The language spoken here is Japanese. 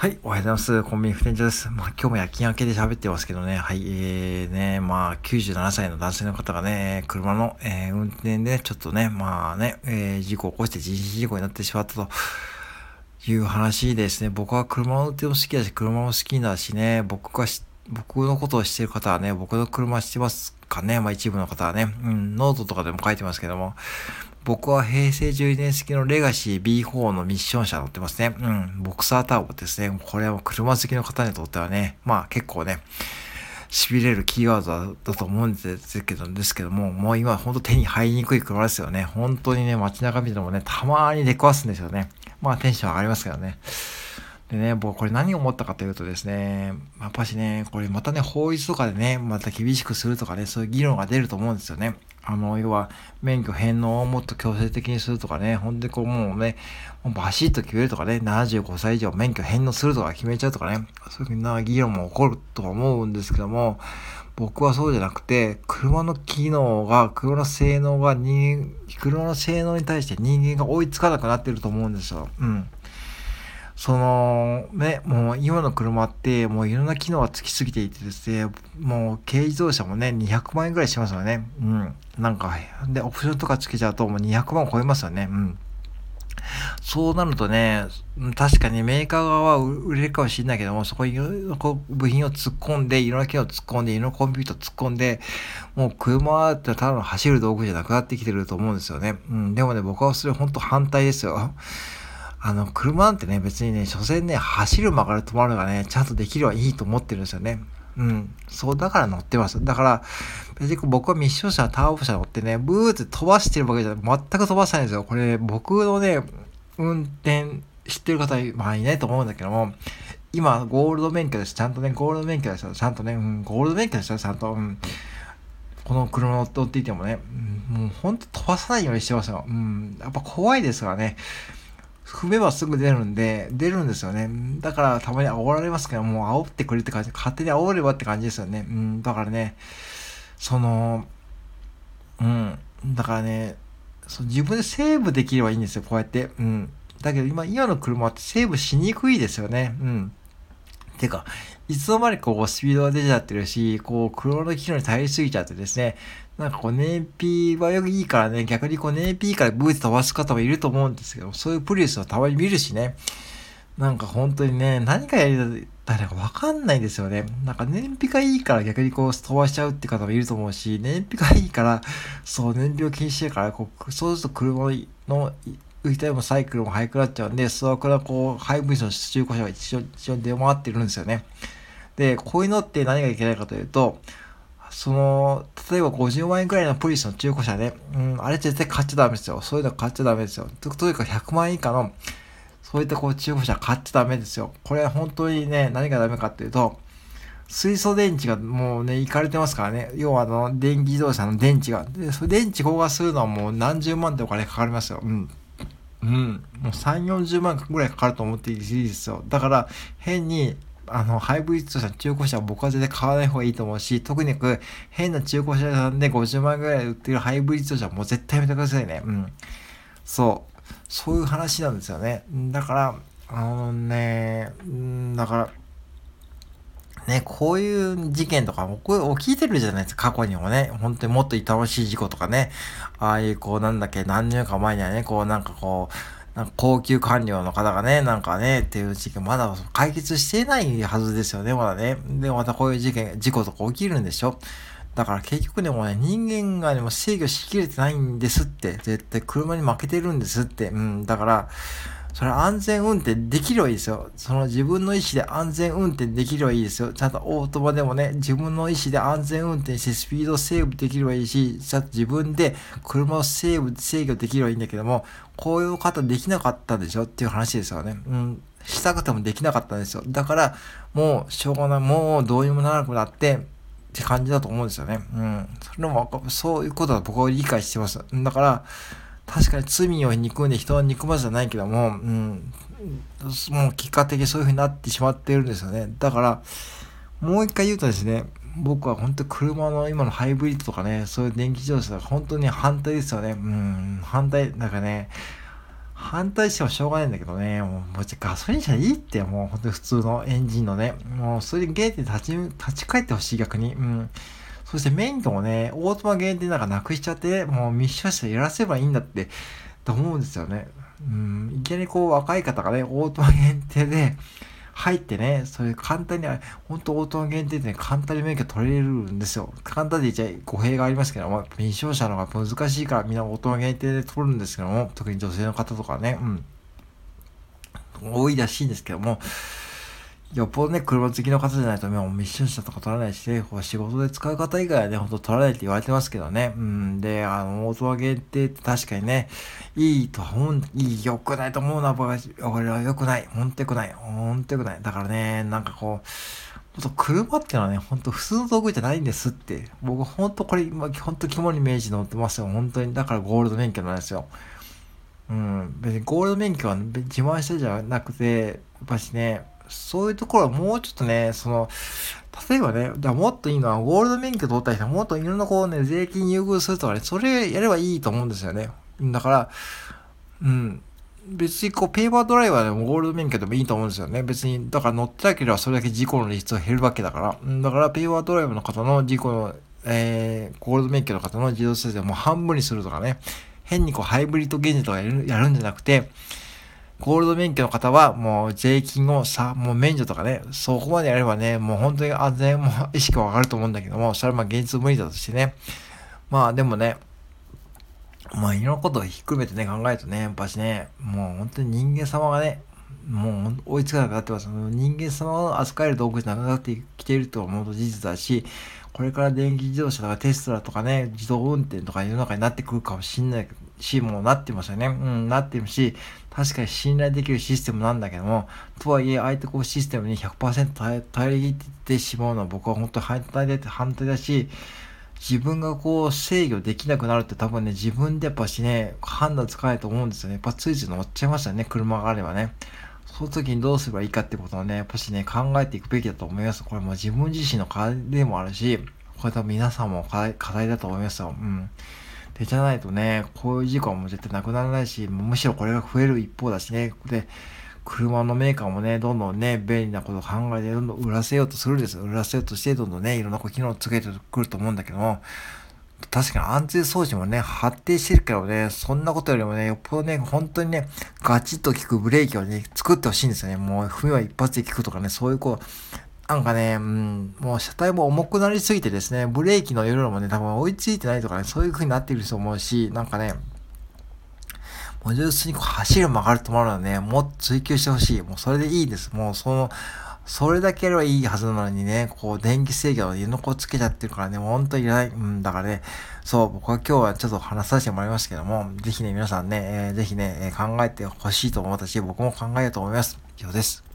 はい、おはようございます。コンビニ副店長です。まあ、今日も夜勤明けで喋ってますけどね、はい、えー、ね、まあ、97歳の男性の方がね、車の、えー、運転で、ちょっとね、まあね、えー、事故を起こして人身事故になってしまったという話ですね。僕は車の運転も好きだし、車も好きだしね、僕が僕のことを知ってる方はね、僕の車知ってますかね、まあ一部の方はね、うん、ノートとかでも書いてますけども、僕は平成12年式のレガシー B4 のミッション車乗ってますね。うん。ボクサーターボですね。これは車好きの方にとってはね、まあ結構ね、痺れるキーワードだと思うんですけど、ですけども、もう今ほんと手に入りにくい車ですよね。本当にね、街中見てもね、たまに出くわすんですよね。まあテンション上がりますけどね。でね、僕これ何を思ったかというとですね、やっぱしね、これまたね、法律とかでね、また厳しくするとかね、そういう議論が出ると思うんですよね。あの、要は、免許返納をもっと強制的にするとかね、ほんでこうもうね、もうバシッと決めるとかね、75歳以上免許返納するとか決めちゃうとかね、そういうふうな議論も起こるとは思うんですけども、僕はそうじゃなくて、車の機能が、車の性能が人、車の性能に対して人間が追いつかなくなってると思うんですよ。うん。その、ね、もう今の車って、もういろんな機能がつきすぎていてですね、もう軽自動車もね、200万円ぐらいしますよね。うん。なんか、で、オプションとかつけちゃうともう200万超えますよね。うん。そうなるとね、確かにメーカー側は売れるかもしれないけども、そこにいろいろ部品を突っ込んで、いろんな機能を突っ込んで、いろんなコンピューター突っ込んで、もう車ってただの走る道具じゃなくなってきてると思うんですよね。うん。でもね、僕はそれ本当反対ですよ。あの、車なんてね、別にね、所詮ね、走る曲がる止まるがね、ちゃんとできればいいと思ってるんですよね。うん。そう、だから乗ってます。だから、別に僕はミッション車、ターボ車乗ってね、ブーって飛ばしてるわけじゃ全く飛ばさないんですよ。これ、僕のね、運転知ってる方、まあいないと思うんだけども、今、ゴールド免許です。ちゃんとね、ゴールド免許ですよ。ちゃんとね、うん、ゴールド免許ですよ。ちゃんと、うん。この車乗っていてもね、うん、もうほんと飛ばさないようにしてますよ。うん。やっぱ怖いですからね。踏めばすぐ出るんで、出るんですよね。だからたまに煽られますけど、もう煽ってくれって感じ、勝手に煽ればって感じですよね。うん、だからね、その、うん、だからね、そ自分でセーブできればいいんですよ、こうやって。うん。だけど今、今の車ってセーブしにくいですよね。うん。てか、いつの間にかこうスピードが出ちゃってるし、こう、車の機能に頼りすぎちゃってですね、なんかこう燃費はよくいいからね、逆にこう燃費いいからブーツ飛ばす方もいると思うんですけど、そういうプリウスをたまに見るしね、なんか本当にね、何かやりたいかわかんないですよね。なんか燃費がいいから逆にこう飛ばしちゃうって方もいると思うし、燃費がいいから、そう燃費を気にしてるから、こうそうすると車の浮いたりもサイクルも速くなっちゃうんで、そこからこう、ハイブリッドの中古車が一緒一緒に出回ってるんですよね。で、こういうのって何がいけないかというと、その、例えば50万円くらいのプリスの中古車で、うん、あれ絶対買っちゃダメですよ。そういうの買っちゃダメですよ。とというか100万円以下の、そういったこう中古車買っちゃダメですよ。これ本当にね、何がダメかっていうと、水素電池がもうね、いかれてますからね。要はあの、電気自動車の電池が。で、それ電池交換するのはもう何十万ってお金かかりますよ。うん。うん。もう3、40万ぐらいかかると思っていいですよ。だから、変にあの、ハイブリッド車、中古車は僕は全然買わない方がいいと思うし、特に変な中古車屋さんで50万円ぐらい売ってるハイブリッド車もう絶対やめてくださいね。うん。そう。そういう話なんですよね。だから、あのね、だから、ね、こういう事件とかも、こう起きてるじゃないですか、過去にもね。本当にもっと痛ましい事故とかね。ああいう、こう、なんだっけ、何年か前にはね、こう、なんかこう、なんか高級官僚の方がね、なんかね、っていう事件、まだ解決してないはずですよね、まだね。で、またこういう事件、事故とか起きるんでしょだから結局でもね、人間がでも制御しきれてないんですって。絶対車に負けてるんですって。うん、だから、それ安全運転できればいいですよ。その自分の意思で安全運転できればいいですよ。ちゃんとオートマでもね、自分の意思で安全運転してスピードセーブできればいいし、ちゃんと自分で車をセーブ、制御できればいいんだけども、こういう方できなかったでしょっていう話ですよね。うん。したくてもできなかったんですよ。だから、もうしょうがない。もうどうにもならなくなって、って感じだと思うんですよね。うん。それも、そういうことは僕は理解してます。だから、確かに罪を憎んで人を憎まずじゃないけども、うん、もう結果的にそういう風になってしまっているんですよね。だから、もう一回言うとですね、僕は本当に車の今のハイブリッドとかね、そういう電気自動車が本当に反対ですよね。うん、反対、なんかね、反対してもしょうがないんだけどね、もう、もうガソリン車いいって、もう本当に普通のエンジンのね、もうそれで限定立ち、立ち返ってほしい逆に。うん。そして免許もね、オートマ限定なんかなくしちゃって、もうミッション車やらせばいいんだって、と思うんですよね。うん、いきなりこう若い方がね、オートマ限定で、入ってね、それ簡単に、本当オートマ限定で、ね、簡単に免許取れるんですよ。簡単で言っちゃ語弊がありますけども、未勝者の方が難しいからみんなオートマ限定で取るんですけども、特に女性の方とかね、うん。多いらしいんですけども、よっぽどね、車好きの方じゃないと、もうミッション車とか取らないし、仕事で使う方以外はね、ほんと取らないって言われてますけどね。うん。で、あの、オートマ限定って確かにね、いいと思う、いい、良くないと思うな、僕は、俺は良くない。ほんと良くない。ほんと良くない。だからね、なんかこう、ほんと車ってのはね、ほんと普通の道具じゃないんですって。僕ほんとこれ、今、ほんと肝に銘じ乗ってますよ。本当に。だからゴールド免許なんですよ。うん。別にゴールド免許は自慢してじゃなくて、やっぱしね、そういうところはもうちょっとね、その、例えばね、だもっといいのは、ゴールド免許取った人はもっといろんなこうね、税金優遇するとかね、それやればいいと思うんですよね。だから、うん。別にこう、ペーパードライバーでもゴールド免許でもいいと思うんですよね。別に、だから乗ってなければそれだけ事故の率が減るわけだから。だから、ペーパードライバーの方の事故の、えー、ゴールド免許の方の自動車でも半分にするとかね。変にこう、ハイブリッド現実とかやるんじゃなくて、ゴールド免許の方はもう税金をさ、もう免除とかね、そこまでやればね、もう本当に安全も意識は上がると思うんだけども、それはまあ現実無理だとしてね。まあでもね、まあいろんなことをひっくるめてね、考えるとね、やっぱしね、もう本当に人間様がね、もう追いつかなくなってます。人間様を扱える道具じゃなくなってきていると思うと事実だし、これから電気自動車とかテスラとかね、自動運転とか世の中になってくるかもしんないし、もうなってますよね。うん、なってるし、確かに信頼できるシステムなんだけども、とはいえ、相手こうシステムに100%耐えてしまうのは僕は本当に反対で、反対だし、自分がこう制御できなくなるって多分ね、自分でやっぱしね、判断つかないと思うんですよね。やっぱついつい乗っちゃいましたね、車があればね。その時にどうすればいいかってことをね、やっぱしね、考えていくべきだと思います。これも自分自身の課題でもあるし、これ多分皆さんも課題課題だと思いますよ。うん。で、じゃないとね、こういう事故はもう絶対なくならないし、むしろこれが増える一方だしね。で、車のメーカーもね、どんどんね、便利なことを考えて、どんどん売らせようとするんです。売らせようとして、どんどんね、いろんな機能をつけてくると思うんだけども、確かに安全装置もね、発展してるけどね、そんなことよりもね、よっぽどね、本当にね、ガチッと効くブレーキをね、作ってほしいんですよね。もう、踏みは一発で効くとかね、そういうこう、なんかね、うん、もう車体も重くなりすぎてですね、ブレーキの色もね、多分追いついてないとかね、そういう風になっていると思うし、なんかね、もう純粋にこう走る曲がると思うのはね、もっと追求してほしい。もうそれでいいです。もうその、それだけやればいいはずなのにね、こう、電気制御の湯の子つけちゃってるからね、ほんといらない。うん、だからね、そう、僕は今日はちょっと話させてもらいますけども、ぜひね、皆さんね、えー、ぜひね、考えてほしいと思ったし、僕も考えようと思います。以上です。